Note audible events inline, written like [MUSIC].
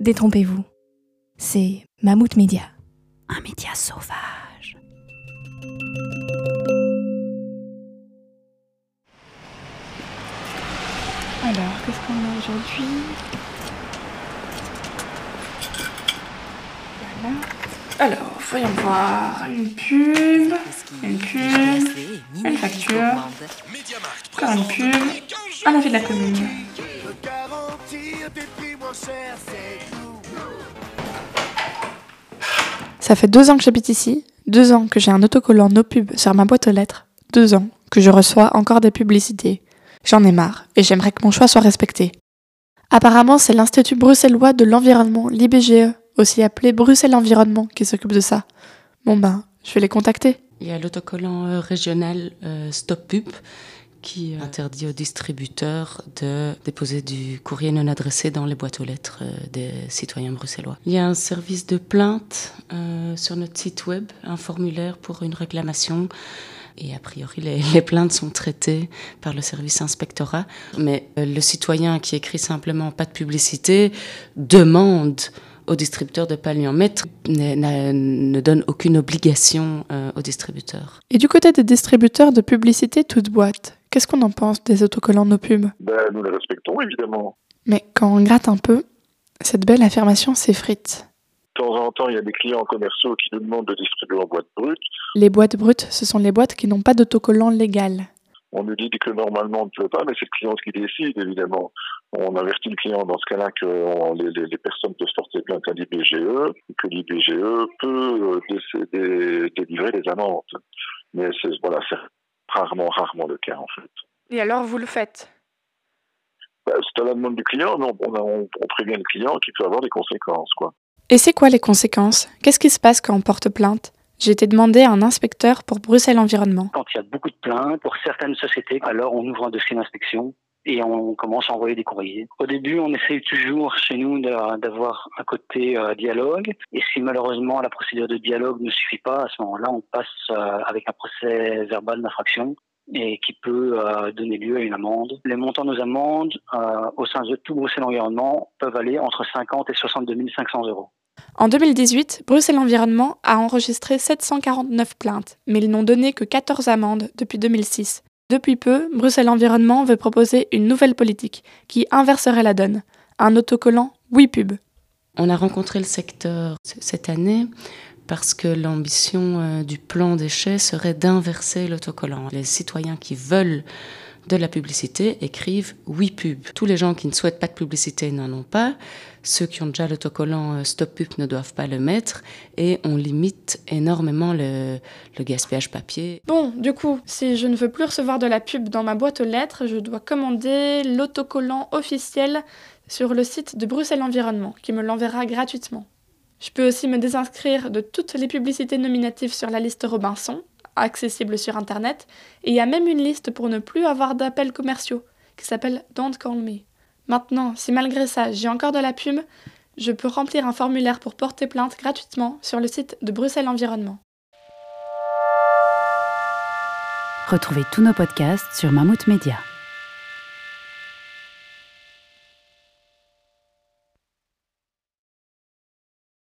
détrompez-vous. C'est Mammouth Média, un média sauvage. Alors, qu'est-ce qu'on a aujourd'hui? Voilà. Alors, voyons voir. Une pub, une pub, une facture, encore une pub, un avis de la commune. Ça fait deux ans que j'habite ici, deux ans que j'ai un autocollant no pub sur ma boîte aux lettres, deux ans que je reçois encore des publicités. J'en ai marre et j'aimerais que mon choix soit respecté. Apparemment, c'est l'Institut bruxellois de l'environnement, l'IBGE, aussi appelé Bruxelles Environnement, qui s'occupe de ça. Bon ben, je vais les contacter. Il y a l'autocollant euh, régional euh, Stop Pub qui euh, interdit aux distributeurs de déposer du courrier non adressé dans les boîtes aux lettres euh, des citoyens bruxellois. Il y a un service de plainte euh, sur notre site web, un formulaire pour une réclamation. Et a priori, les, [LAUGHS] plaintes sont traitées par le service inspectorat. Mais le citoyen qui écrit simplement pas de publicité demande au distributeur de ne pas lui en mettre, ne donne aucune obligation euh, au distributeur. Et du côté des distributeurs de publicité toute boîte, qu'est-ce qu'on en pense des autocollants no pub Ben, nous les respectons, évidemment. Mais quand on gratte un peu, cette belle affirmation s'effrite. De temps en temps, il y a des clients commerciaux qui nous demandent de distribuer en boîte brute. Les boîtes brutes, ce sont les boîtes qui n'ont pas d'autocollant légal. On nous dit que normalement on ne peut pas, mais c'est le client qui décide, évidemment. On avertit le client dans ce cas-là que on- les, personnes peuvent porter plainte à l'IBGE, que l'IBGE peut euh, dé- dé- délivrer des amendes. Mais c'est voilà, c'est rarement, rarement le cas, en fait. Et alors vous le faites? Ben, c'est à la demande du client, mais on, on, a- on- on prévient le client qu'il peut avoir des conséquences, quoi. Et c'est quoi les conséquences? Qu'est-ce qui se passe quand on porte plainte? J'ai été demandé à un inspecteur pour Bruxelles Environnement. Quand il y a beaucoup de plaintes pour certaines sociétés, alors on ouvre un dossier d'inspection et on commence à envoyer des courriers. Au début, on essaye toujours chez nous d'a- d'avoir un côté euh, dialogue. Et si malheureusement la procédure de dialogue ne suffit pas, à ce moment-là, on passe euh, avec un procès verbal d'infraction et qui peut euh, donner lieu à une amende. Les montants de nos amendes au sein de tout Bruxelles Environnement peuvent aller entre 50 et 62 500 euros. En 2018, Bruxelles Environnement a enregistré 749 plaintes, mais ils n'ont donné que 14 amendes depuis 2006. Depuis peu, Bruxelles Environnement veut proposer une nouvelle politique qui inverserait la donne. Un autocollant Oui Pub. On a rencontré le secteur cette année parce que l'ambition euh, du plan déchets serait d'inverser l'autocollant. Les citoyens qui veulent de la publicité écrivent oui pub. Tous les gens qui ne souhaitent pas de publicité n'en ont pas. Ceux qui ont déjà l'autocollant euh, stop pub ne doivent pas le mettre et on limite énormément le, le gaspillage papier. Bon, du coup, si je ne veux plus recevoir de la pub dans ma boîte aux lettres, je dois commander l'autocollant officiel sur le site de Bruxelles Environnement, qui me l'enverra gratuitement. Je peux aussi me désinscrire de toutes les publicités nominatives sur la liste Robinson, accessible sur Internet, et il y a même une liste pour ne plus avoir d'appels commerciaux, qui s'appelle Don't Call Me. Maintenant, si malgré ça j'ai encore de la pub, je peux remplir un formulaire pour porter plainte gratuitement sur le site de Bruxelles Environnement. Retrouvez tous nos podcasts sur Mammouth Media.